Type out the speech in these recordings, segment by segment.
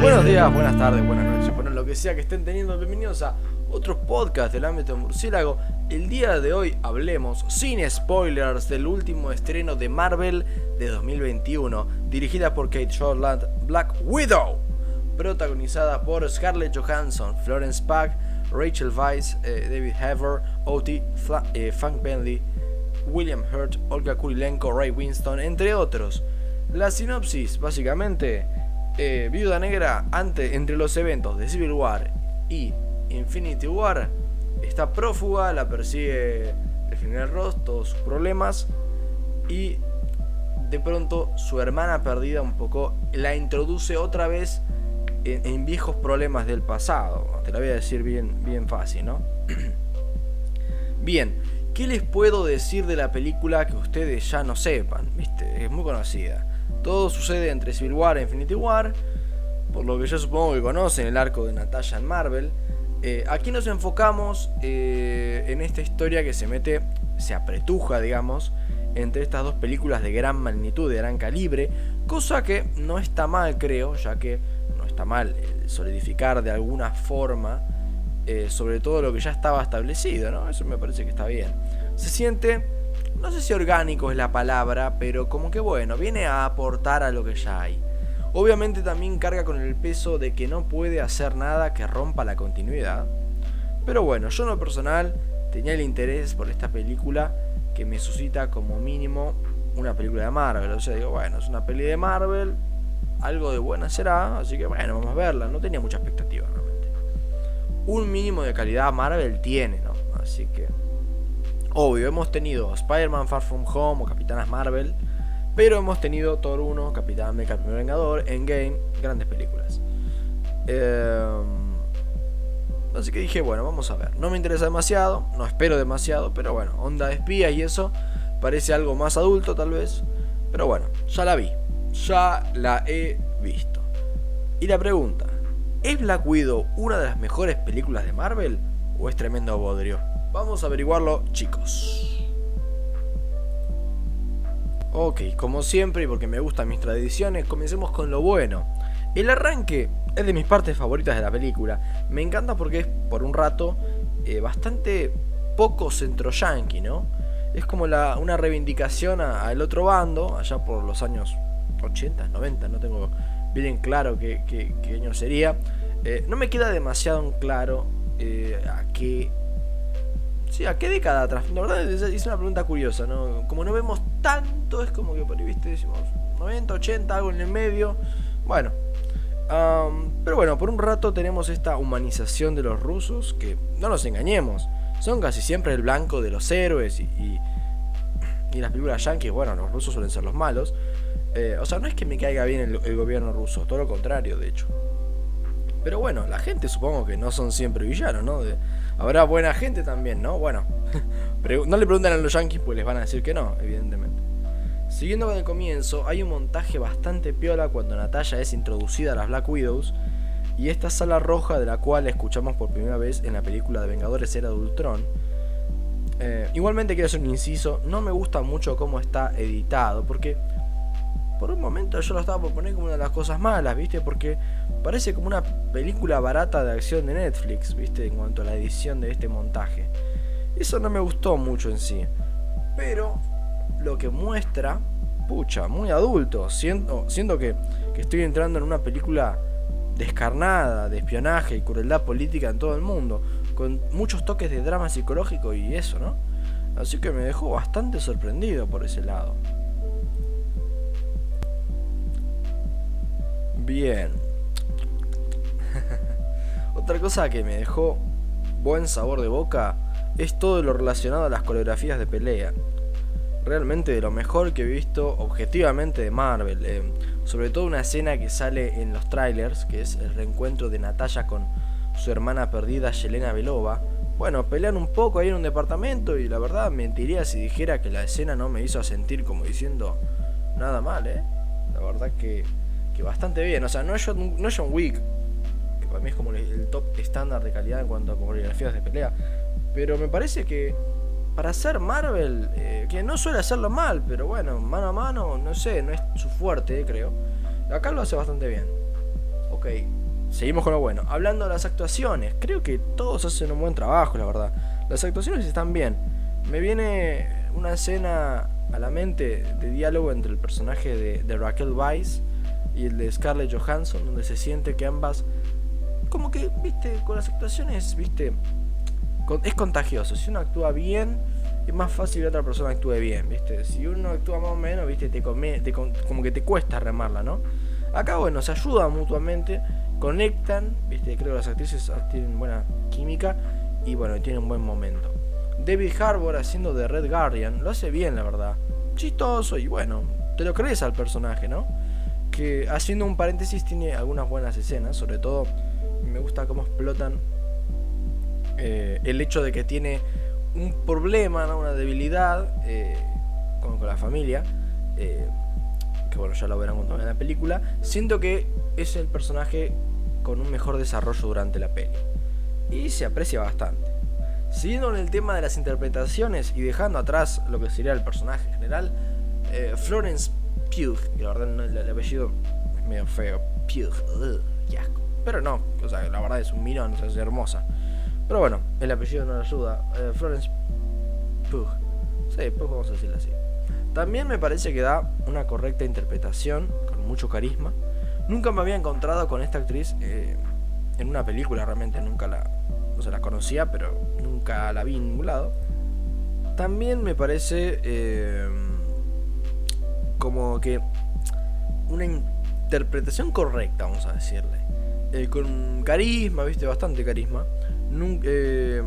Buenos días, buenas tardes, buenas noches, bueno, lo que sea que estén teniendo, bienvenidos a otro podcast del ámbito murciélago. El día de hoy hablemos, sin spoilers, del último estreno de Marvel de 2021, dirigida por Kate Shortland, Black Widow, protagonizada por Scarlett Johansson, Florence Pugh, Rachel Weisz, eh, David Haver, O.T. Eh, Frank Bentley, William Hurt, Olga Kurilenko, Ray Winston, entre otros. La sinopsis, básicamente, eh, Viuda Negra, ante, entre los eventos de Civil War y Infinity War, está prófuga, la persigue el general Ross, todos sus problemas, y de pronto su hermana perdida un poco la introduce otra vez en, viejos problemas del pasado. Te la voy a decir bien, bien fácil, ¿no? Bien, ¿qué les puedo decir de la película que ustedes ya no sepan? ¿Viste? Es muy conocida. Todo sucede entre Civil War e Infinity War, por lo que yo supongo que conocen el arco de Natasha en Marvel. Eh, aquí nos enfocamos eh, en esta historia que se mete, se apretuja, digamos, entre estas dos películas de gran magnitud, de gran calibre, cosa que no está mal, creo, ya que mal eh, solidificar de alguna forma eh, sobre todo lo que ya estaba establecido, ¿no? Eso me parece que está bien. Se siente, no sé si orgánico es la palabra, pero como que bueno, viene a aportar a lo que ya hay. Obviamente también carga con el peso de que no puede hacer nada que rompa la continuidad. Pero bueno, yo en lo personal tenía el interés por esta película que me suscita como mínimo una película de Marvel. O sea, digo, bueno, es una peli de Marvel, algo de buena será, así que bueno, vamos a verla. No tenía mucha expectativa realmente. Un mínimo de calidad Marvel tiene, ¿no? Así que... Obvio, hemos tenido Spider-Man Far From Home o Capitanas Marvel, pero hemos tenido Thor 1, Capitán América, primer Vengador, Endgame, grandes películas. Eh, así que dije, bueno, vamos a ver. No me interesa demasiado, no espero demasiado, pero bueno, onda de espías y eso parece algo más adulto tal vez. Pero bueno, ya la vi, ya la he visto. Y la pregunta, ¿es Black Widow una de las mejores películas de Marvel o es tremendo bodrio? Vamos a averiguarlo, chicos. Ok, como siempre y porque me gustan mis tradiciones, comencemos con lo bueno. El arranque es de mis partes favoritas de la película. Me encanta porque es, por un rato, eh, bastante poco centro yankee, ¿no? Es como una reivindicación al otro bando, allá por los años 80, 90, no tengo bien en claro qué, año sería. Eh, no me queda demasiado en claro eh, a qué Sí, ¿a qué década atrás? La verdad es, una pregunta curiosa, ¿no? Como no vemos tanto, es como que por ahí, viste, decimos 90, 80, algo en el medio. Bueno. pero bueno, por un rato tenemos esta humanización de los rusos que, no nos engañemos, son casi siempre el blanco de los héroes y, y, las películas yankees, bueno, los rusos suelen ser los malos. Eh, o sea, no es que me caiga bien el, gobierno ruso, todo lo contrario, de hecho. Pero bueno, la gente supongo que no son siempre villanos, ¿no? Habrá buena gente también, ¿no? Bueno, no le preguntan a los yankees, pues les van a decir que no, evidentemente. Siguiendo con el comienzo, hay un montaje bastante piola cuando Natalia es introducida a las Black Widows y esta sala roja de la cual escuchamos por primera vez en la película de Vengadores Era de Ultron. Eh, igualmente quiero hacer un inciso, no me gusta mucho cómo está editado, porque por un momento yo lo estaba por poner como una de las cosas malas, ¿viste? Porque parece como una película barata de acción de Netflix, ¿viste? En cuanto a la edición de este montaje. Eso no me gustó mucho en sí. Pero lo que muestra, pucha, muy adulto. Siento, siento que, que estoy entrando en una película descarnada, de espionaje y crueldad política en todo el mundo. Con muchos toques de drama psicológico y eso, ¿no? Así que me dejó bastante sorprendido por ese lado. Bien. Otra cosa que me dejó buen sabor de boca es todo lo relacionado a las coreografías de pelea. Realmente de lo mejor que he visto objetivamente de Marvel. eh, sobre todo una escena que sale en los trailers, que es el reencuentro de Natalia con su hermana perdida Yelena Belova. Bueno, pelean un poco ahí en un departamento y la verdad mentiría si dijera que la escena no me hizo sentir como diciendo nada mal, ¿eh? La verdad que, que bastante bien. O sea, no es John, no es John Wick, para mí es como el top estándar de calidad en cuanto a coreografías de pelea. Pero me parece que para hacer Marvel, eh, que no suele hacerlo mal, pero bueno, mano a mano, no sé, no es su fuerte, creo. Acá lo hace bastante bien. Ok, seguimos con lo bueno. Hablando de las actuaciones, creo que todos hacen un buen trabajo, la verdad. Las actuaciones están bien. Me viene una escena a la mente de diálogo entre el personaje de, Raquel Weiss y el de Scarlett Johansson, donde se siente que ambas, como que, viste, con las actuaciones, viste, es contagioso. Si uno actúa bien, es más fácil que otra persona actúe bien, ¿viste? Si uno actúa más o menos, ¿viste? Te, como que te cuesta remarla, ¿no? Acá, bueno, se ayudan mutuamente, conectan, ¿viste? Creo que las actrices tienen buena química y, bueno, tienen un buen momento. David Harbour haciendo de Red Guardian lo hace bien, la verdad. Chistoso y, bueno, te lo crees al personaje, ¿no? Que haciendo un paréntesis tiene algunas buenas escenas, sobre todo me gusta cómo explotan eh, el hecho de que tiene un problema, una debilidad eh, con, la familia, eh, que bueno, ya lo verán cuando vean la película, siento que es el personaje con un mejor desarrollo durante la peli. Y se aprecia bastante. Siguiendo en el tema de las interpretaciones y dejando atrás lo que sería el personaje en general, Florence Pugh, que la verdad el, apellido es medio feo, Pugh, qué asco. Pero no, o sea, la verdad es un mirón, es hermosa. Pero bueno, el apellido no le ayuda. Eh, Florence Pugh. Sí, Pugh vamos a decirlo así. También me parece que da una correcta interpretación, con mucho carisma. Nunca me había encontrado con esta actriz eh, en una película, realmente nunca la, o sea, la conocía, pero nunca la vi en ningún lado. También me parece eh, como que una interpretación correcta, vamos a decirle. con carisma, viste, bastante carisma. Nunca, eh,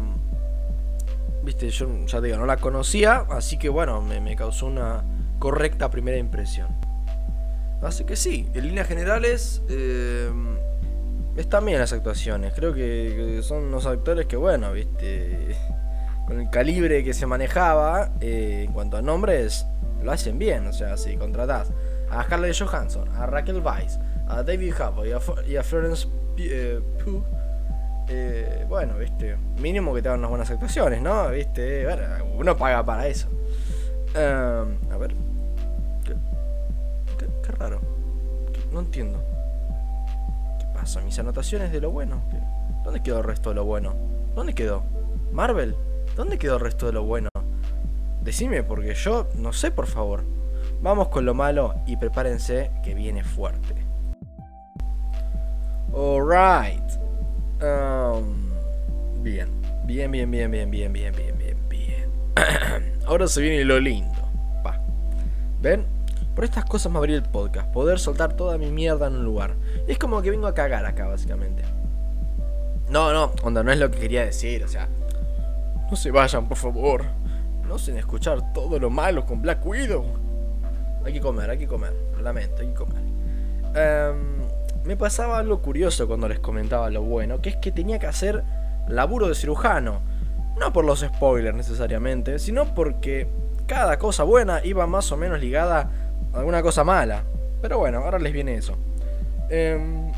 Viste, yo ya digo, no la conocía, así que bueno, me, causó una correcta primera impresión. Así que sí, en líneas generales eh, están bien las actuaciones. Creo que, son unos actores que, bueno, viste, con el calibre que se manejaba eh, en cuanto a nombres, lo hacen bien. O sea, si contratás a Scarlett Johansson, a Raquel Weiss, a David Harbour y a, Florence Pugh eh, bueno, viste, mínimo que te hagan unas buenas actuaciones, ¿no? Viste, uno paga para eso. Em, a ver. Qué, raro. No entiendo. ¿Qué pasa? Mis anotaciones de lo bueno. ¿Dónde quedó el resto de lo bueno? ¿Dónde quedó? ¿Marvel? ¿Dónde quedó el resto de lo bueno? Decime, porque yo no sé, por favor. Vamos con lo malo y prepárense que viene fuerte. Alright bien, bien, bien, bien, bien, bien, bien, bien, bien, bien. Ahora se viene lo lindo. Va. ¿Ven? Por estas cosas me abrí el podcast. Poder soltar toda mi mierda en un lugar. Es como que vengo a cagar acá, básicamente. No, no, onda, no es lo que quería decir. O sea, no se vayan, por favor. No se escuchar todo lo malo con Black Widow. Hay que comer, hay que comer. lamento, hay que comer. Um, me pasaba algo curioso cuando les comentaba lo bueno, que es que tenía que hacer laburo de cirujano. No por los spoilers necesariamente, sino porque cada cosa buena iba más o menos ligada a alguna cosa mala. Pero bueno, ahora les viene eso. Em,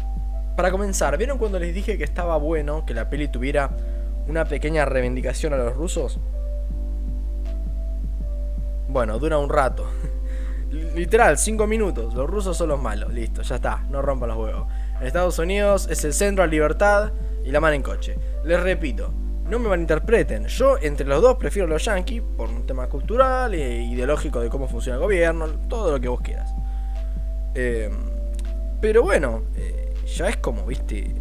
para comenzar, ¿vieron cuando les dije que estaba bueno que la peli tuviera una pequeña reivindicación a los rusos? Bueno, dura un rato. Literal, 5 minutos. Los rusos son los malos. Listo, ya está. No rompan los huevos. En Estados Unidos es el centro a libertad y la mano en coche. Les repito, no me malinterpreten. Yo entre los dos prefiero los yankees por un tema cultural e ideológico de cómo funciona el gobierno, todo lo que vos quieras. Em, pero bueno, eh, ya es como, viste,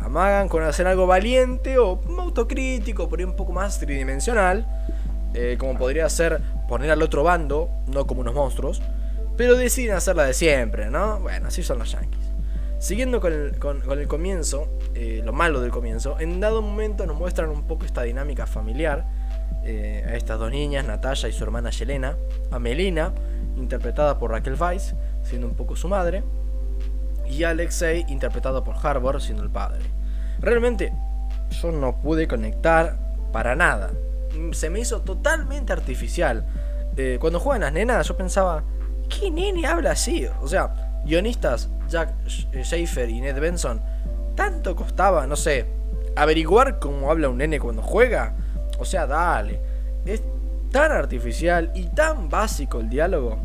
amagan con hacer algo valiente o autocrítico, por ahí un poco más tridimensional. Eh, como podría ser poner al otro bando, no como unos monstruos, pero deciden hacerla de siempre, ¿no? Bueno, así son los yankees. Siguiendo con el, comienzo, eh, lo malo del comienzo, en dado momento nos muestran un poco esta dinámica familiar eh, a estas dos niñas, Natalia y su hermana Yelena, a Melina, interpretada por Raquel Weiss, siendo un poco su madre, y a Alexei, interpretado por Harbour, siendo el padre. Realmente, yo no pude conectar para nada se me hizo totalmente artificial. Eh, cuando juegan las nenas, yo pensaba, ¿qué nene habla así? O sea, guionistas Jack Schaefer y Ned Benson tanto costaba, no sé, averiguar cómo habla un nene cuando juega. O sea, dale. Es tan artificial y tan básico el diálogo.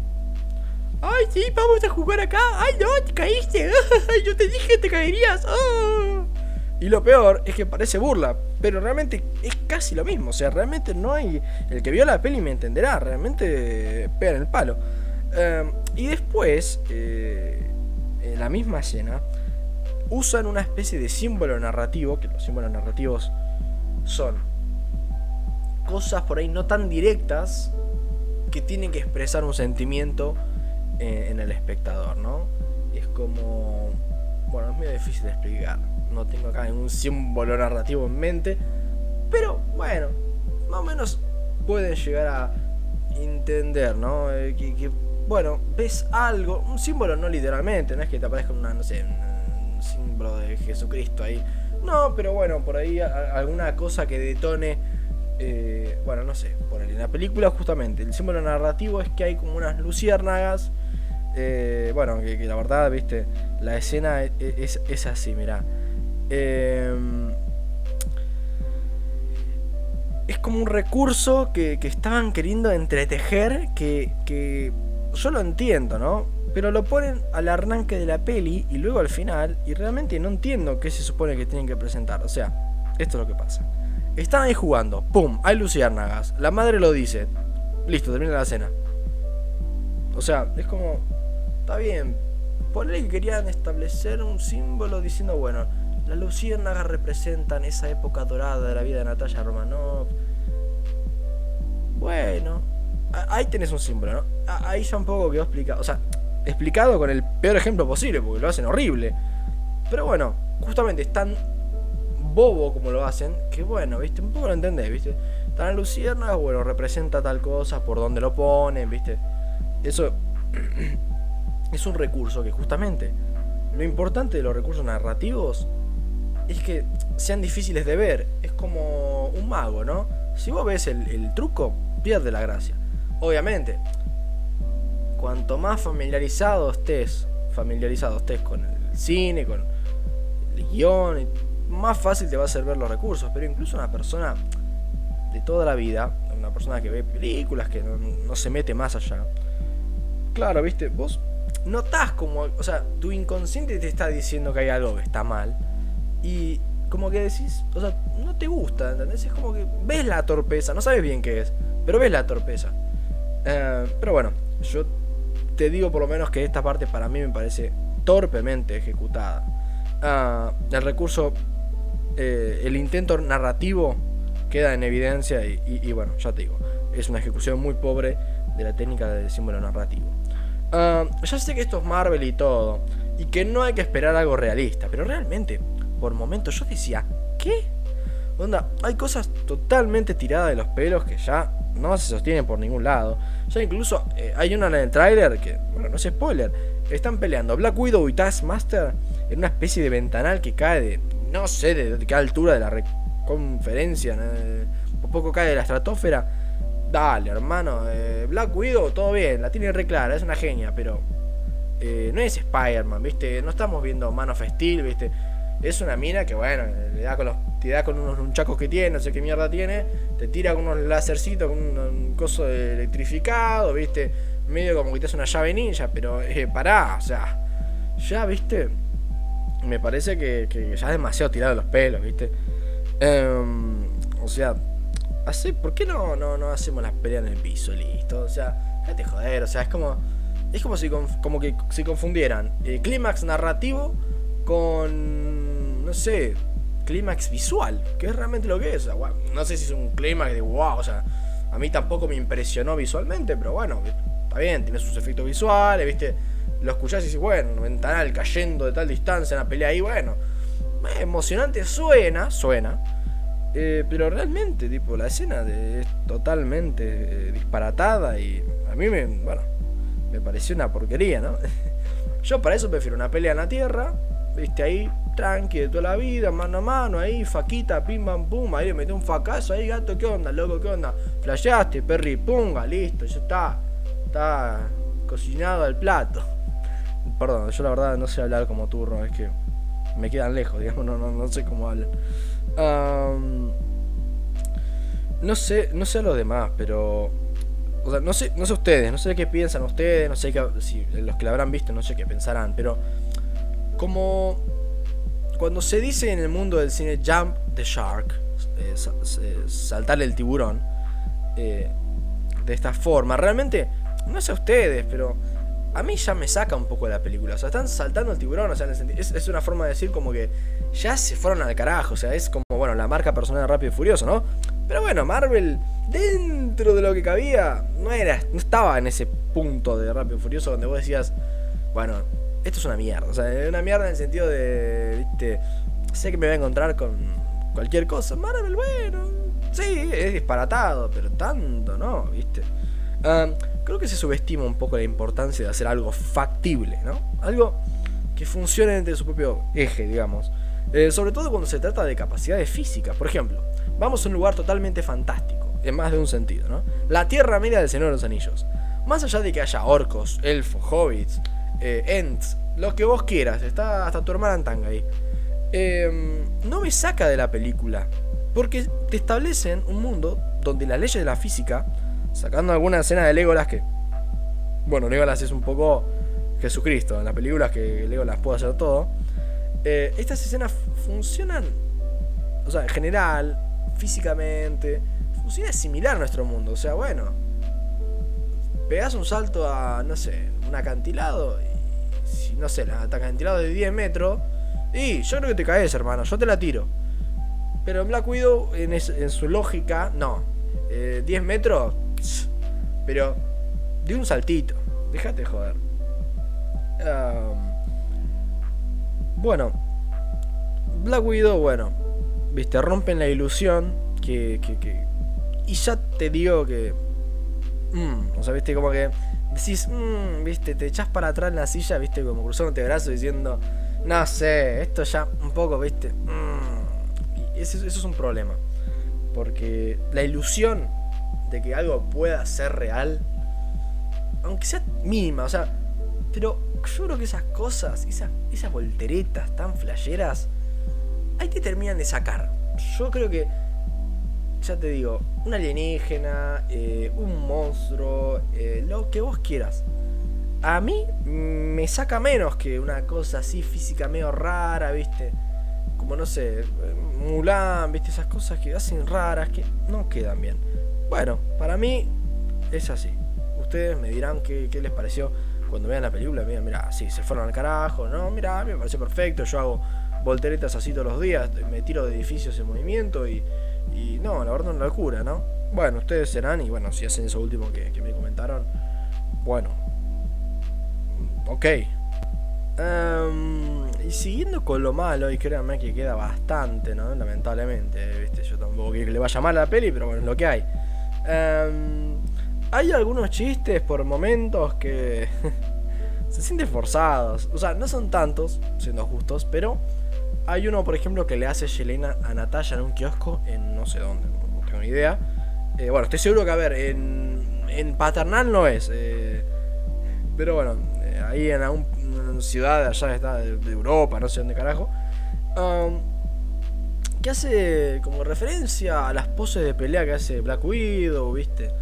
Ay, sí, vamos a jugar acá. Ay, no, te caíste. Yo te dije que te caerías. Ah. Y lo peor es que parece burla, pero realmente es casi lo mismo. O sea, realmente no hay. El que vio la peli me entenderá. Realmente pega en el palo. Em, y después, eh, en la misma escena, usan una especie de símbolo narrativo. Que los símbolos narrativos son cosas por ahí no tan directas que tienen que expresar un sentimiento eh, en el espectador, ¿no? Es como. Bueno, es medio difícil de explicar. No tengo acá ningún símbolo narrativo en mente. Pero bueno, más o menos pueden llegar a entender, ¿no? Eh, que, bueno, ves algo, un símbolo no literalmente, no es que te aparezca una, no sé, un símbolo de Jesucristo ahí. No, pero bueno, por ahí alguna cosa que detone eh, bueno, no sé, por en la película justamente el símbolo narrativo es que hay como unas luciérnagas. Eh, bueno, que, la verdad, viste, la escena e, e, es, así, mirá. Em, es como un recurso que, estaban queriendo entretejer que, que yo lo entiendo, ¿no? Pero lo ponen al arranque de la peli y luego al final y realmente no entiendo qué se supone que tienen que presentar. O sea, esto es lo que pasa. Están ahí jugando. ¡Pum! Hay luciérnagas. La madre lo dice. Listo, termina la cena. O sea, es como. Está bien. Ponle que querían establecer un símbolo diciendo, bueno, las luciérnagas representan esa época dorada de la vida de Natalia Romanov. Bueno, ahí tenés un símbolo, ¿no? Ahí ya un poco quedó explicado. O sea, explicado con el peor ejemplo posible, porque lo hacen horrible. Pero bueno, justamente están bobo como lo hacen, que bueno, viste, un poco lo entendés, viste. Tan lucierna, bueno, representa tal cosa, por donde lo ponen, viste. Eso es un recurso que justamente lo importante de los recursos narrativos es que sean difíciles de ver. Es como un mago, ¿no? Si vos ves el, truco, pierde la gracia. Obviamente, cuanto más familiarizado estés, familiarizado estés con el cine, con el guion más fácil te va a ser ver los recursos. Pero incluso una persona de toda la vida, una persona que ve películas, que no, se mete más allá. Claro, viste, vos notás como, o sea, tu inconsciente te está diciendo que hay algo que está mal. Y como que decís, o sea, no te gusta, ¿entendés? Es como que ves la torpeza, no sabes bien qué es, pero ves la torpeza. Eh, pero bueno, yo te digo por lo menos que esta parte para mí me parece torpemente ejecutada. Ah, el recurso eh, el intento narrativo queda en evidencia y, bueno, ya te digo, es una ejecución muy pobre de la técnica del símbolo narrativo. Ya sé que esto es Marvel y todo, y que no hay que esperar algo realista, pero realmente, por momentos yo decía, ¿qué? Onda, hay cosas totalmente tiradas de los pelos que ya no se sostienen por ningún lado. Ya incluso eh, hay una en el tráiler que, bueno, no es spoiler, están peleando Black Widow y Taskmaster en una especie de ventanal que cae de, no sé de, qué altura de la conferencia, un poco cae de la estratosfera. Dale, hermano, eh, Black Widow, todo bien, la tiene re clara, es una genia, pero eh, no es Spider-Man, ¿viste? No estamos viendo Man of Steel, ¿viste? Es una mina que, bueno, le da con los, te da con unos chacos que tiene, no sé qué mierda tiene, te tira con unos lacercitos, con un, coso electrificado, ¿viste? Medio como que te hace una llave ninja, pero eh, pará, o sea, ya, ¿viste? me parece que, ya es demasiado tirado los pelos, ¿viste? Em, o sea, así, ¿por qué no, no, no hacemos las peleas en el piso, listo? O sea, déjate joder, o sea, es como. Es como si como que si confundieran el clímax narrativo con. no sé. Clímax visual, que es realmente lo que es. no sé si es un clímax de wow, o sea, a mí tampoco me impresionó visualmente, pero bueno, está bien, tiene sus efectos visuales, ¿viste? lo escuchás y dices, bueno, ventanal cayendo de tal distancia en la pelea ahí, bueno, emocionante suena, suena, eh, pero realmente, tipo, la escena es totalmente eh, disparatada y a mí me, bueno, me pareció una porquería, ¿no? Yo para eso prefiero una pelea en la tierra, viste ahí, tranqui de toda la vida, mano a mano, ahí, faquita, pim, pam, pum, ahí le metí un facazo, ahí, gato, ¿qué onda, loco, qué onda? Flasheaste, perri, punga, listo, ya está, está cocinado al plato. Perdón, yo la verdad no sé hablar como turno, es que me quedan lejos, digamos, no, no, no sé cómo hablan. No sé, no sé a los demás, pero. O sea, no sé, no sé ustedes, no sé qué piensan ustedes, no sé qué, si los que la habrán visto, no sé qué pensarán, pero. Como. Cuando se dice en el mundo del cine jump the shark, eh, saltarle el tiburón, eh, de esta forma, realmente, no sé ustedes, pero a mí ya me saca un poco la película. O sea, están saltando el tiburón, o sea, es, es, una forma de decir como que ya se fueron al carajo. O sea, es como, bueno, la marca personal de Rápido y Furioso, ¿no? Pero bueno, Marvel, dentro de lo que cabía, no era, no estaba en ese punto de Rápido y Furioso donde vos decías, bueno, esto es una mierda. O sea, es una mierda en el sentido de, viste, sé que me voy a encontrar con cualquier cosa. Marvel, bueno, sí, es disparatado, pero tanto, ¿no? ¿Viste? creo que se subestima un poco la importancia de hacer algo factible, ¿no? Algo que funcione entre su propio eje, digamos. Eh, sobre todo cuando se trata de capacidades físicas. Por ejemplo, vamos a un lugar totalmente fantástico, en más de un sentido, ¿no? La Tierra Media del Señor de los Anillos. Más allá de que haya orcos, elfos, hobbits, eh, lo que vos quieras, está hasta tu hermana tanga ahí. Em, no me saca de la película, porque te establecen un mundo donde las leyes de la física, sacando alguna escena de Legolas que, bueno, Legolas es un poco Jesucristo, en las películas que Legolas puede hacer todo, eh, estas escenas funcionan, o sea, en general, físicamente, funciona similar a nuestro mundo. O sea, bueno, pegas un salto a, no sé, un acantilado, si, no sé, el acantilado de 10 metros, y yo creo que te caes, hermano, yo te la tiro. Pero en Black Widow, en, su lógica, no. 10 eh, metros, pero de un saltito. Déjate joder. bueno, Black Widow, bueno, viste, rompen la ilusión que, que, y ya te digo que, mm, o sea, viste, como que decís, mm, viste, te echas para atrás en la silla, viste, como cruzándote brazos diciendo, no sé, esto ya un poco, viste, mm, y eso, es un problema, porque la ilusión de que algo pueda ser real, aunque sea mínima, o sea, pero yo creo que esas cosas, esas, esas volteretas tan flasheras, ahí te terminan de sacar. Yo creo que, ya te digo, un alienígena, eh, un monstruo, eh, lo que vos quieras. A mí me saca menos que una cosa así física medio rara, ¿viste? Como no sé, Mulan, ¿viste? Esas cosas que hacen raras, que no quedan bien. Bueno, para mí es así. Ustedes me dirán qué, qué les pareció cuando vean la película. Mira, mira, sí, se fueron al carajo, ¿no? Mira, me pareció perfecto. Yo hago volteretas así todos los días, me tiro de edificios en movimiento y, y no, la verdad no la cura, ¿no? Bueno, ustedes serán y bueno, si hacen eso último que, me comentaron, bueno, ok. Em, y siguiendo con lo malo, y créanme que queda bastante, ¿no? Lamentablemente, ¿viste? Yo tampoco quiero que le vaya mal a la peli, pero bueno, es lo que hay. Em, hay algunos chistes por momentos que se sienten forzados. O sea, no son tantos, siendo justos, pero hay uno, por ejemplo, que le hace Yelena a Natalia en un kiosco en no sé dónde, no tengo ni idea. Eh, bueno, estoy seguro que, a ver, en, en Paternal no es. Eh, pero bueno, eh, ahí en una ciudad de allá está, de, Europa, no sé dónde carajo. Um, que hace como referencia a las poses de pelea que hace Black Widow, ¿viste?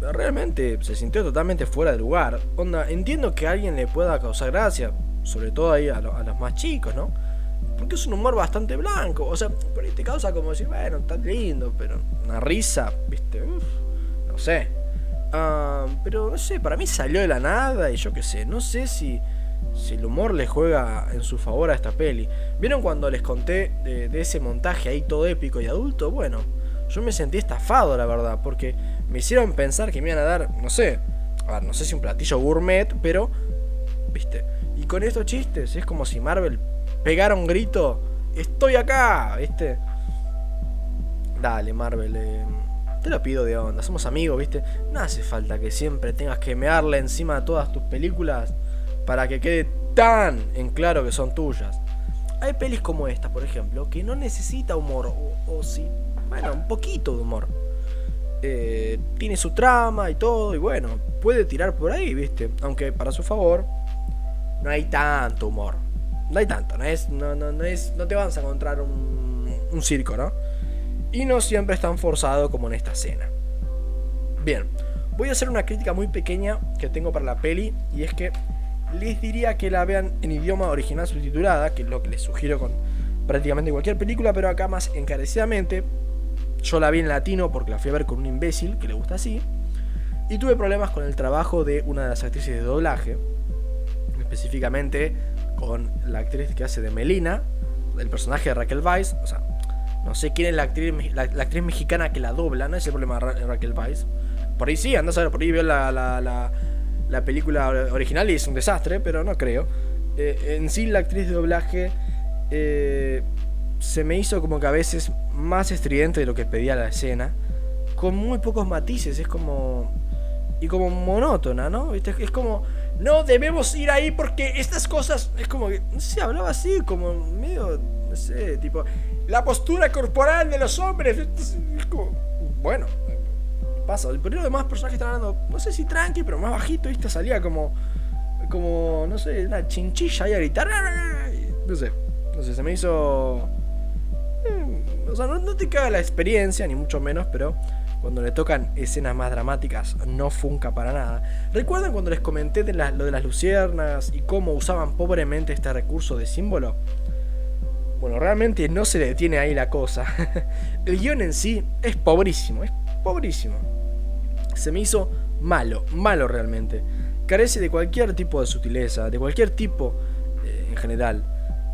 Realmente se sintió totalmente fuera de lugar. Onda, entiendo que a alguien le pueda causar gracia, sobre todo ahí a, los más chicos, ¿no? Porque es un humor bastante blanco, o sea, por ahí te causa como decir, bueno, está lindo, pero una risa, ¿viste? Uf, no sé. Ah, pero no sé, para mí salió de la nada y yo qué sé, no sé si, si el humor le juega en su favor a esta peli. ¿Vieron cuando les conté de, de ese montaje ahí todo épico y adulto? Bueno, yo me sentí estafado, la verdad, porque me hicieron pensar que me iban a dar, no sé, a ver, no sé si un platillo gourmet, pero, viste, y con estos chistes es como si Marvel pegara un grito, estoy acá, ¿viste? Dale, Marvel, eh, te lo pido de onda, somos amigos, ¿viste? No hace falta que siempre tengas que mearle encima de todas tus películas para que quede tan en claro que son tuyas. Hay pelis como esta, por ejemplo, que no necesita humor, o, o sí, bueno, un poquito de humor. Eh, tiene su trama y todo, y bueno, puede tirar por ahí, ¿viste? Aunque para su favor, no hay tanto humor. no hay tanto, no es, no, no, no es, no te vas a encontrar un, un circo, ¿no? Y no siempre es tan forzado como en esta escena. Bien, voy a hacer una crítica muy pequeña que tengo para la peli y es que les diría que la vean en idioma original subtitulada, que es lo que les sugiero con prácticamente cualquier película, pero acá más encarecidamente. Yo la vi en latino porque la fui a ver con un imbécil que le gusta así. Y tuve problemas con el trabajo de una de las actrices de doblaje, específicamente con la actriz que hace de Melina, el personaje de Raquel Weiss. O sea, no sé quién es la actriz, la, actriz mexicana que la dobla, no es el problema de Raquel Weiss. Por ahí sí, anda a saber, por ahí vio la, la, la, película original y es un desastre, pero no creo. Eh, en sí, la actriz de doblaje eh, se me hizo como que a veces más estridente de lo que pedía la escena, con muy pocos matices, es como... Y como monótona, ¿no? Es como, no debemos ir ahí porque estas cosas, es como que, no sé, hablaba así, como medio, no sé, tipo, la postura corporal de los hombres, es como, bueno, pasa. Pero los demás personajes están hablando, no sé si tranqui, pero más bajito, ¿viste? Salía como, como, no sé, una chinchilla ahí a gritar, no sé. No sé, se me hizo. Eh, o sea, no, te caga la experiencia, ni mucho menos, pero cuando le tocan escenas más dramáticas no funca para nada. ¿Recuerdan cuando les comenté de lo de las luciernas y cómo usaban pobremente este recurso de símbolo? Bueno, realmente no se detiene ahí la cosa. El guion en sí es pobrísimo, es pobrísimo. Se me hizo malo, malo realmente. Carece de cualquier tipo de sutileza, de cualquier tipo eh, en general.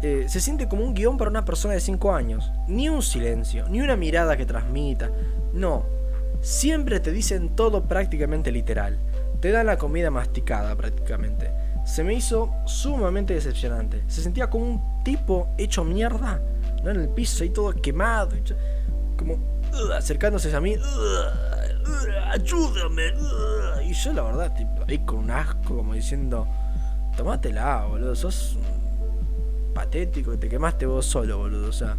Eh, se siente como un guion para una persona de 5 años. Ni un silencio, ni una mirada que transmita. No. Siempre te dicen todo prácticamente literal. Te dan la comida masticada prácticamente. Se me hizo sumamente decepcionante. Se sentía como un tipo hecho mierda. ¿no? En el piso ahí todo quemado. Como acercándose a mí. ayúdame. y yo la verdad, tipo, ahí con un asco como diciendo... Tómatela, boludo. Sos patético, te quemaste vos solo, boludo. O sea,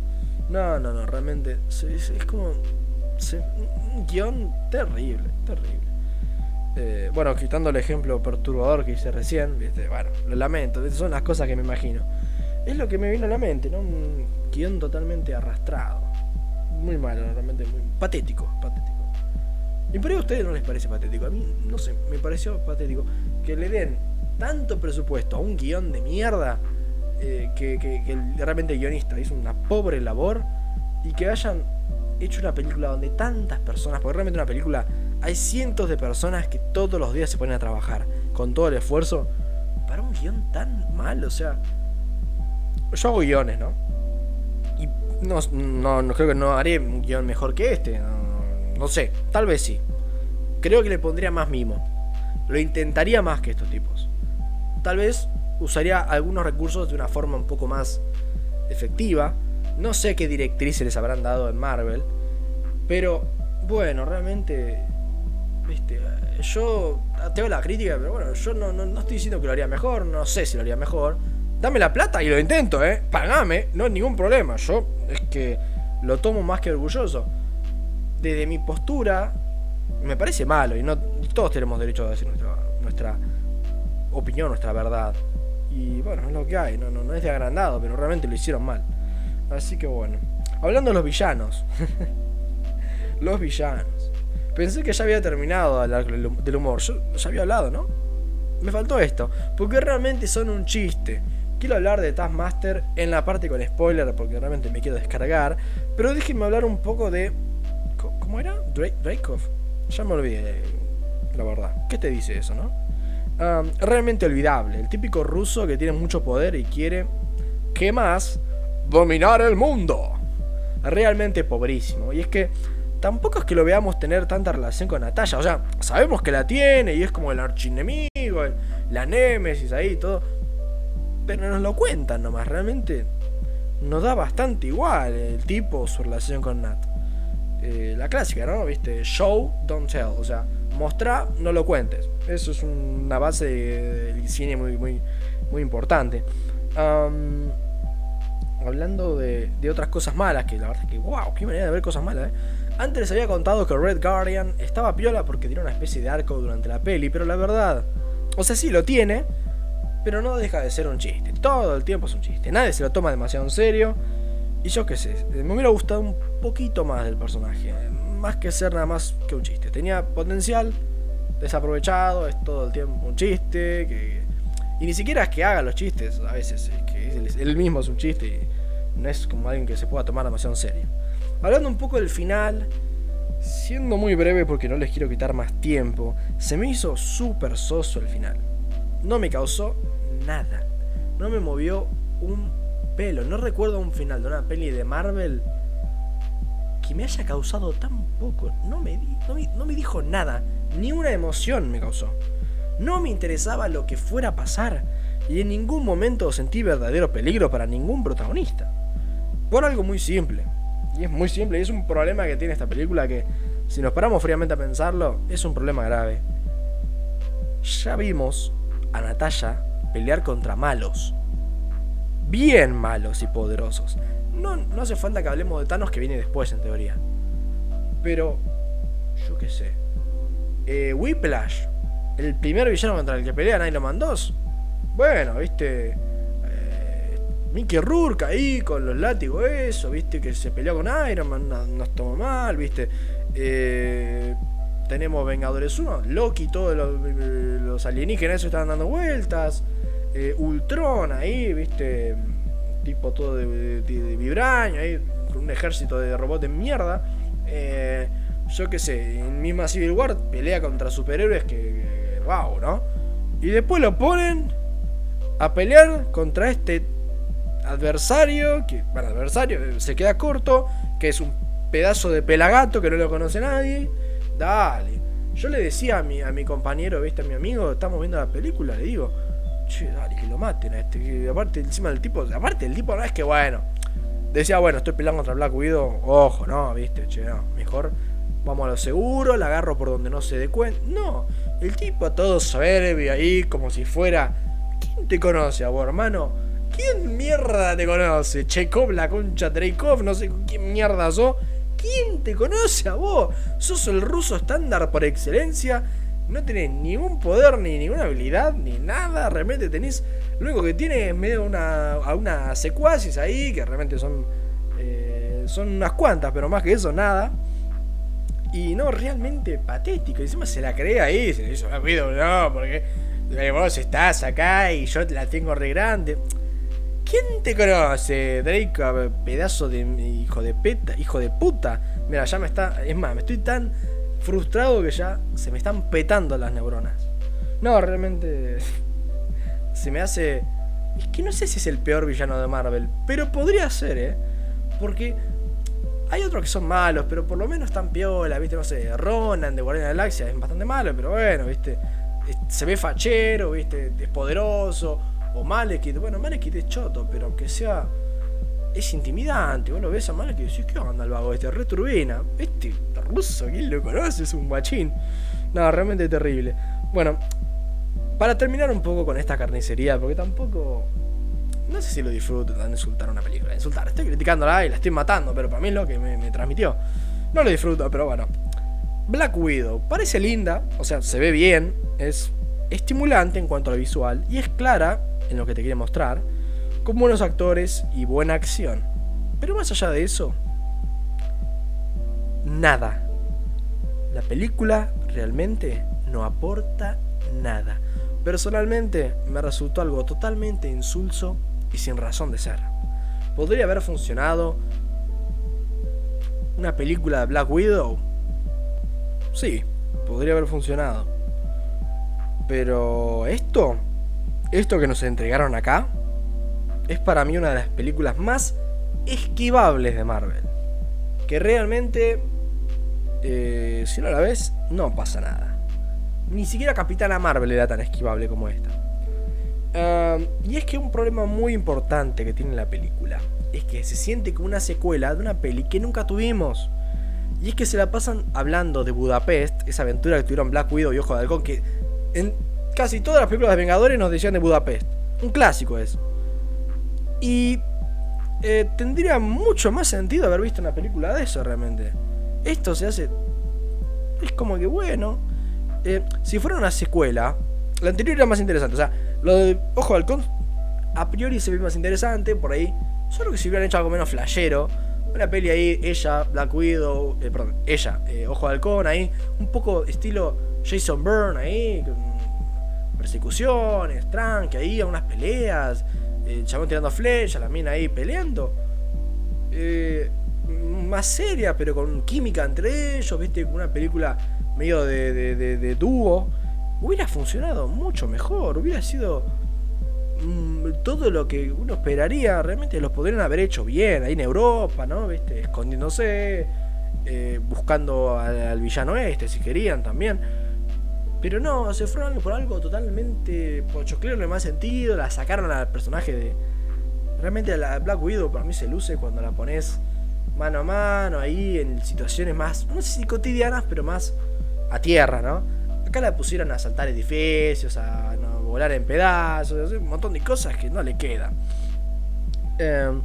no, no, no, realmente es, como un guion terrible, terrible. Eh, bueno, quitando el ejemplo perturbador que hice recién, ¿viste? bueno, lo lamento, son las cosas que me imagino. Es lo que me vino a la mente, ¿no? Un guion totalmente arrastrado. Muy malo, realmente muy patético, patético. Y por ahí a ustedes no les parece patético. A mí, no sé, me pareció patético que le den tanto presupuesto a un guion de mierda eh, que, realmente el guionista hizo una pobre labor y que hayan hecho una película donde tantas personas, porque realmente una película hay cientos de personas que todos los días se ponen a trabajar con todo el esfuerzo para un guion tan mal, o sea, yo hago guiones, ¿no? Y no, no, creo que no haré un guion mejor que este, no sé, tal vez sí. Creo que le pondría más mimo. Lo intentaría más que estos tipos. Tal vez usaría algunos recursos de una forma un poco más efectiva. No sé qué directrices les habrán dado en Marvel. Pero bueno, realmente... Viste, yo tengo la crítica, pero bueno, yo no, no, estoy diciendo que lo haría mejor, no sé si lo haría mejor. Dame la plata y lo intento, ¿eh? Pagame, no hay ningún problema. Yo es que lo tomo más que orgulloso. Desde mi postura, me parece malo y no todos tenemos derecho a decir nuestra, nuestra opinión, nuestra verdad. Y bueno, es lo que hay, no, no, no es de agrandado, pero realmente lo hicieron mal. Así que bueno. Hablando de los villanos. los villanos. Pensé que ya había terminado hablar del humor. Yo ya había hablado, ¿no? Me faltó esto. Porque realmente son un chiste. Quiero hablar de Taskmaster en la parte con spoiler porque realmente me quiero descargar. Pero déjenme hablar un poco de... ¿Cómo era? Drake, Drakeov. Ya me olvidé, la verdad. ¿Qué te dice eso, no? realmente olvidable. El típico ruso que tiene mucho poder y quiere, ¿qué más? Dominar el mundo. Realmente pobrísimo. Y es que tampoco es que lo veamos tener tanta relación con Natalia. O sea, sabemos que la tiene y es como el archienemigo, la némesis ahí y todo. Pero nos lo cuentan nomás. Realmente nos da bastante igual el tipo, su relación con Nat. Eh, la clásica, ¿no? ¿Viste? Show, don't tell. O sea, mostrar, no lo cuentes. Eso es una base del cine muy, muy, muy importante. Hablando de, otras cosas malas, que la verdad es que, wow, qué manera de ver cosas malas, ¿eh? Antes les había contado que Red Guardian estaba piola porque tiene una especie de arco durante la peli, pero la verdad, o sea, sí lo tiene, pero no deja de ser un chiste. Todo el tiempo es un chiste. Nadie se lo toma demasiado en serio. Y yo qué sé, me hubiera gustado un poquito más del personaje. Más que ser nada más que un chiste. Tenía potencial desaprovechado, es todo el tiempo un chiste. Que... Y ni siquiera es que haga los chistes, a veces es él mismo es un chiste y no es como alguien que se pueda tomar demasiado en serio. Hablando un poco del final, siendo muy breve porque no les quiero quitar más tiempo, se me hizo súper soso el final. No me causó nada. No me movió un pelo. No recuerdo un final de una peli de Marvel que me haya causado tan poco. No me, no me, dijo nada. Ni una emoción me causó. No me interesaba lo que fuera a pasar. Y en ningún momento sentí verdadero peligro para ningún protagonista. Por algo muy simple. Y es muy simple. Y es un problema que tiene esta película que, si nos paramos fríamente a pensarlo, es un problema grave. Ya vimos a Natalia pelear contra malos. Bien malos y poderosos. No, no hace falta que hablemos de Thanos que viene después en teoría. Pero, yo qué sé. Eh, Whiplash, el primer villano contra el que pelea Iron Man 2. Bueno, viste. Eh, Mickey Rourke ahí con los látigos, eso, viste, que se peleó con Iron Man, no, tomó mal, viste. Eh, tenemos Vengadores 1, Loki, todos los, alienígenas eso están dando vueltas. Eh, Ultron ahí, viste, tipo todo de, vibranio, ahí, con un ejército de robots de mierda. Eh, yo qué sé, en misma Civil War pelea contra superhéroes que, wow, ¿no? Y después lo ponen a pelear contra este adversario, que, bueno, adversario, se queda corto, que es un pedazo de pelagato que no lo conoce nadie. Dale. Yo le decía a mi, a mi compañero, viste, a mi amigo, estamos viendo la película, le digo, che, dale, que lo maten a este. aparte, encima del tipo, aparte el tipo no es que bueno. Decía, bueno, estoy peleando contra Black Widow, ojo, no, viste, che, mejor vamos a lo seguro, la agarro por donde no se dé cuenta. No, el tipo todo soberbio ahí, como si fuera. ¿Quién te conoce a vos, hermano? ¿Quién mierda te conoce? Chekhov, la concha Dreykov, no sé quién mierda sos. ¿Quién te conoce a vos? Sos el ruso estándar por excelencia no tenés ningún poder, ni ninguna habilidad, ni nada. Realmente tenés. Lo único que tiene es medio una, a unas secuaces ahí, que realmente son. Eh, son unas cuantas, pero más que eso, nada. Y no, realmente patético. Y encima se la cree ahí, se le hizo rápido, no, porque vos estás acá y yo la tengo re grande. ¿Quién te conoce, Drake? Pedazo de hijo de peta, hijo de puta. Mira, ya me está. Es más, me estoy tan frustrado que ya se me están petando las neuronas. No, realmente se me hace... Es que no sé si es el peor villano de Marvel, pero podría ser, ¿eh? Porque hay otros que son malos, pero por lo menos están piola, ¿viste? No sé, Ronan de Guardian de la Galaxia es bastante malo, pero bueno, ¿viste? Se ve fachero, ¿viste? Es poderoso. O Malekith, bueno, Malekith es choto, pero aunque sea es intimidante. Vos lo ves a Malekith y decís, ¿qué onda el vago este? Returbina. Este ruso, ¿quién lo conoce? Es un guachín. No, realmente terrible. Bueno, para terminar un poco con esta carnicería, porque tampoco. No sé si lo disfruto de insultar una película. Insultar, estoy criticándola y la estoy matando, pero para mí es lo que me, transmitió. No lo disfruto, pero bueno. Black Widow parece linda, o sea, se ve bien, es estimulante en cuanto a visual y es clara en lo que te quiere mostrar, con buenos actores y buena acción. Pero más allá de eso, nada. La película realmente no aporta nada. Personalmente me resultó algo totalmente insulso y sin razón de ser. ¿Podría haber funcionado una película de Black Widow? Sí, podría haber funcionado. Pero esto, esto que nos entregaron acá, es para mí una de las películas más esquivables de Marvel. Que realmente eh, si no la ves, no pasa nada. Ni siquiera Capitana Marvel era tan esquivable como esta. Y es que un problema muy importante que tiene la película es que se siente como una secuela de una peli que nunca tuvimos. Y es que se la pasan hablando de Budapest, esa aventura que tuvieron Black Widow y Ojo de Halcón, que en casi todas las películas de Vengadores nos decían de Budapest. Un clásico es. Y eh, tendría mucho más sentido haber visto una película de eso realmente esto se hace. Es como que bueno. Eh, si fuera una secuela, la anterior era más interesante. O sea, Lo de Ojo de Halcón, a priori se ve más interesante, por ahí. Solo que si hubieran hecho algo menos flashero. Una peli ahí, ella, Black Widow, eh, perdón, ella, eh, Ojo de Halcón, ahí. Un poco estilo Jason Bourne ahí. Persecuciones, tranqui, ahí, unas peleas. El chabón tirando flecha, la mina ahí peleando. Eh, más seria, pero con química entre ellos, viste, una película medio de, de, dúo, hubiera funcionado mucho mejor, hubiera sido mm, todo lo que uno esperaría, realmente los podrían haber hecho bien, ahí en Europa, ¿no? ¿Viste? Escondiéndose, eh, buscando al, villano este, si querían también. Pero no, se fueron por algo totalmente pochoclero en el más sentido, la sacaron al personaje de... Realmente la Black Widow para mí se luce cuando la pones mano a mano, ahí en situaciones más, no sé si cotidianas, pero más a tierra, ¿no? Acá la pusieron a saltar edificios, a volar en pedazos, un montón de cosas que no le queda. Em,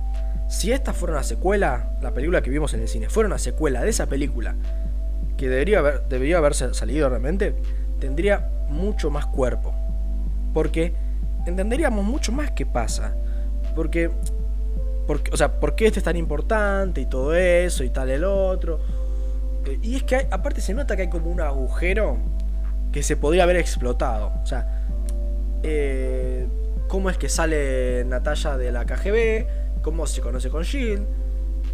si esta fuera una secuela, la película que vimos en el cine, fuera una secuela de esa película, que debería, haber, debería haberse salido realmente, tendría mucho más cuerpo. Porque entenderíamos mucho más qué pasa. Porque o sea, por qué este es tan importante y todo eso y tal el otro. Eh, y es que aparte se nota que hay como un agujero que se podría haber explotado. O sea, eh, cómo es que sale Natalia de la KGB, cómo se conoce con Jill,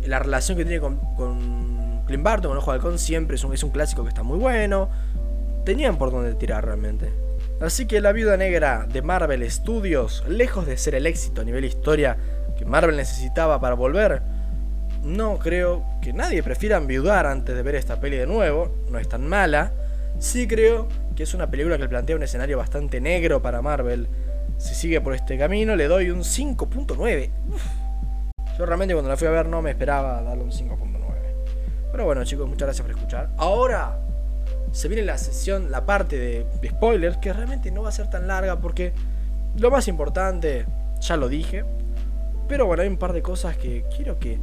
la relación que tiene con, con Clint Barton, con Ojo de Halcón, siempre es un, es un clásico que está muy bueno. Tenían por dónde tirar realmente. Así que La Viuda Negra de Marvel Studios, lejos de ser el éxito a nivel historia que Marvel necesitaba para volver, no creo que nadie prefiera enviudar antes de ver esta peli de nuevo, no es tan mala. Sí creo que es una película que plantea un escenario bastante negro para Marvel. Si sigue por este camino, le doy un 5.9. Yo realmente cuando la fui a ver no me esperaba darle un 5.9. Pero bueno chicos, muchas gracias por escuchar. Ahora se viene la sesión, la parte de, de spoilers, que realmente no va a ser tan larga porque lo más importante, ya lo dije, pero bueno, hay un par de cosas que quiero que,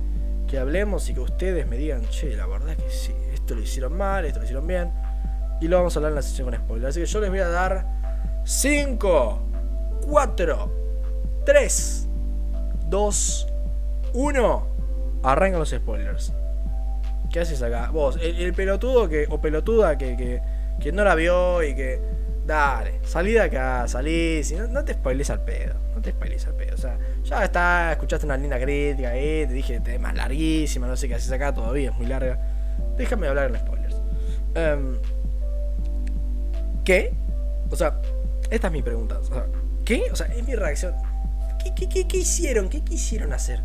hablemos y que ustedes me digan, che, la verdad es que sí, esto lo hicieron mal, esto lo hicieron bien. Y lo vamos a hablar en la sesión con spoilers. Así que yo les voy a dar 5, 4, 3, 2, 1. Arrancan los spoilers. ¿Qué haces acá? Vos, el, pelotudo que, o pelotuda que, que, que no la vio y que Dale, salí de acá, salí. Si no, te spoiles al pedo. No te spoiles al pedo. O sea, ya está, escuchaste una linda crítica ahí. Te dije, te más larguísima, no sé qué haces acá todavía, es muy larga. Déjame hablar en spoilers. Em, ¿Qué? O sea, esta es mi pregunta. O sea, ¿qué? O sea, es mi reacción. ¿Qué, qué, qué hicieron? ¿Qué quisieron hacer?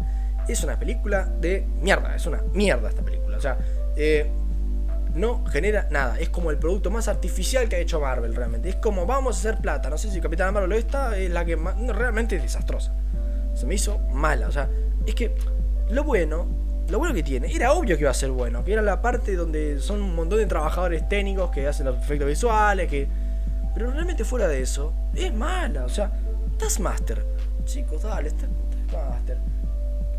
Es una película de mierda. Es una mierda esta película. O sea, eh no genera nada. Es como el producto más artificial que ha hecho Marvel realmente. Es como vamos a hacer plata. No sé si Capitán Marvel lo está, es la que más, realmente es desastrosa. Se me hizo mala. O sea, es que lo bueno, lo bueno que tiene, era obvio que iba a ser bueno. Que era la parte donde son un montón de trabajadores técnicos que hacen los efectos visuales, que... Pero realmente fuera de eso, es mala. O sea, Taskmaster. Chicos, dale, Taskmaster.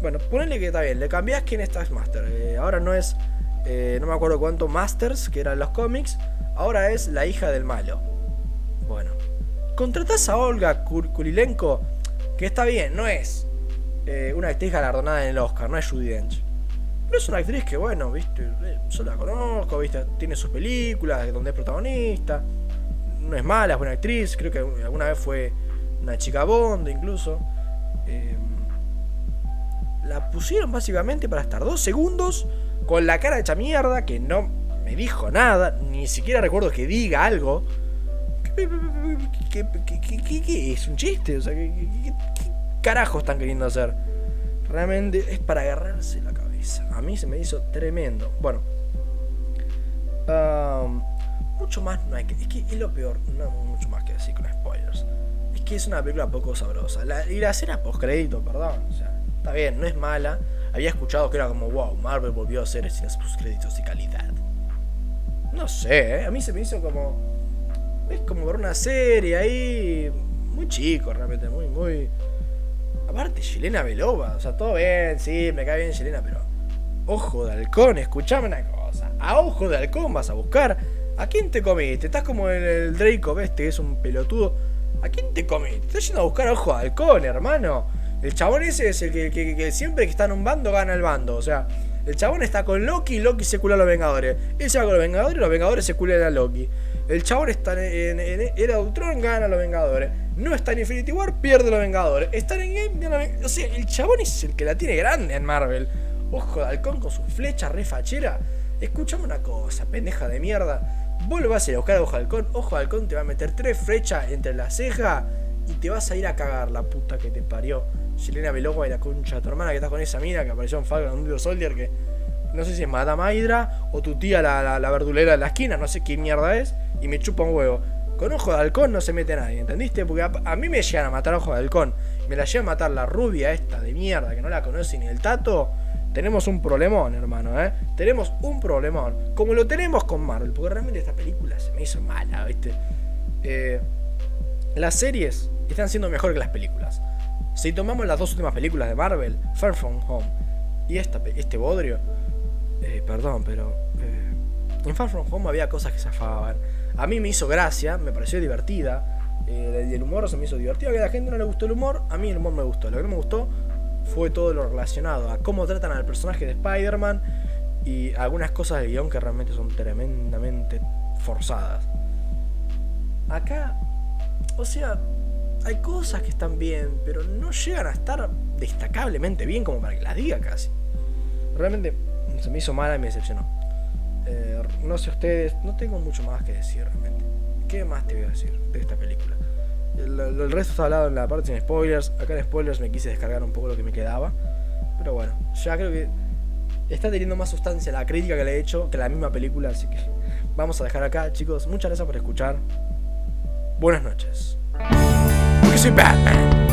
Bueno, ponele que está bien, le cambiás quién es Taskmaster. Eh, ahora no es eh, no me acuerdo cuánto, Masters, que eran los cómics, ahora es la hija del malo. Bueno, contratás a Olga Kurilenko, que está bien, no es eh, una actriz galardonada en el Oscar, no es Judy Dench. Pero es una actriz que, bueno, viste, eh, yo la conozco, viste, tiene sus películas donde es protagonista. No es mala, es buena actriz, creo que alguna vez fue una chica Bond incluso. la pusieron básicamente para estar dos segundos con la cara hecha mierda, que no me dijo nada, ni siquiera recuerdo que diga algo. ¿Qué, es un chiste? O sea, ¿qué, carajo están queriendo hacer? Realmente es para agarrarse la cabeza. A mí se me hizo tremendo. Bueno. mucho más no hay que... Es que es lo peor. No mucho más que decir con spoilers. Es que es una película poco sabrosa. y la escena post crédito, perdón. O sea, está bien, no es mala había escuchado que era como, wow, Marvel volvió a hacer escenas créditos de calidad. No sé, ¿eh? a mí se me hizo como. Es como ver una serie ahí. Muy chico, realmente, muy, muy. Aparte, Chilena Belova, o sea, todo bien, sí, me cae bien Chilena, pero. Ojo de halcón, escuchame una cosa. A ojo de halcón vas a buscar. ¿A quién te comiste? Estás como el, el Draco, ¿ves? Que es un pelotudo. ¿A quién te comí? Te estás yendo a buscar ojo de halcón, hermano. El chabón ese es el que, siempre que está en un bando gana el bando. O sea, el chabón está con Loki y Loki se cula a los Vengadores. Él se va con los Vengadores y los Vengadores se culan a Loki. El chabón está en, Era Ultron, gana a los Vengadores. No está en Infinity War, pierde a los Vengadores. Está en Game, gana O sea, el chabón es el que la tiene grande en Marvel. Ojo de halcón con su flecha refachera. Escuchame una cosa, pendeja de mierda. Vos lo vas a ir a buscar a Ojo de Halcón. Ojo de Halcón te va a meter tres flechas entre la ceja y te vas a ir a cagar la puta que te parió. Selena Belogua y la concha de tu hermana que está con esa mina que apareció en Falcon un Soldier que no sé si es Madame Hydra o tu tía la, verdulera de la esquina, no sé qué mierda es, y me chupa un huevo. Con ojo de halcón no se mete nadie, ¿entendiste? Porque a, mí me llegan a matar ojo de halcón. Me la llegan a matar la rubia esta de mierda que no la conoce ni el tato. Tenemos un problemón, hermano, ¿eh? Tenemos un problemón. Como lo tenemos con Marvel, porque realmente esta película se me hizo mala, ¿viste? Eh, las series están siendo mejor que las películas. Si tomamos las dos últimas películas de Marvel, Far From Home y esta, este bodrio, eh, perdón, pero eh, en Far From Home había cosas que se afaban. A mí me hizo gracia, me pareció divertida. Eh, el humor se me hizo divertido. A la gente no le gustó el humor, a mí el humor me gustó. Lo que no me gustó fue todo lo relacionado a cómo tratan al personaje de Spider-Man y algunas cosas de guion que realmente son tremendamente forzadas. Acá, o sea, hay cosas que están bien, pero no llegan a estar destacablemente bien como para que las diga casi. Realmente se me hizo mala y me decepcionó. Eh, no sé ustedes, no tengo mucho más que decir realmente. ¿Qué más te voy a decir de esta película? El, resto está hablado en la parte sin spoilers. Acá en spoilers me quise descargar un poco lo que me quedaba. Pero bueno, ya creo que está teniendo más sustancia la crítica que le he hecho que la misma película. Así que vamos a dejar acá, chicos. Muchas gracias por escuchar. Buenas noches. Porque soy Batman.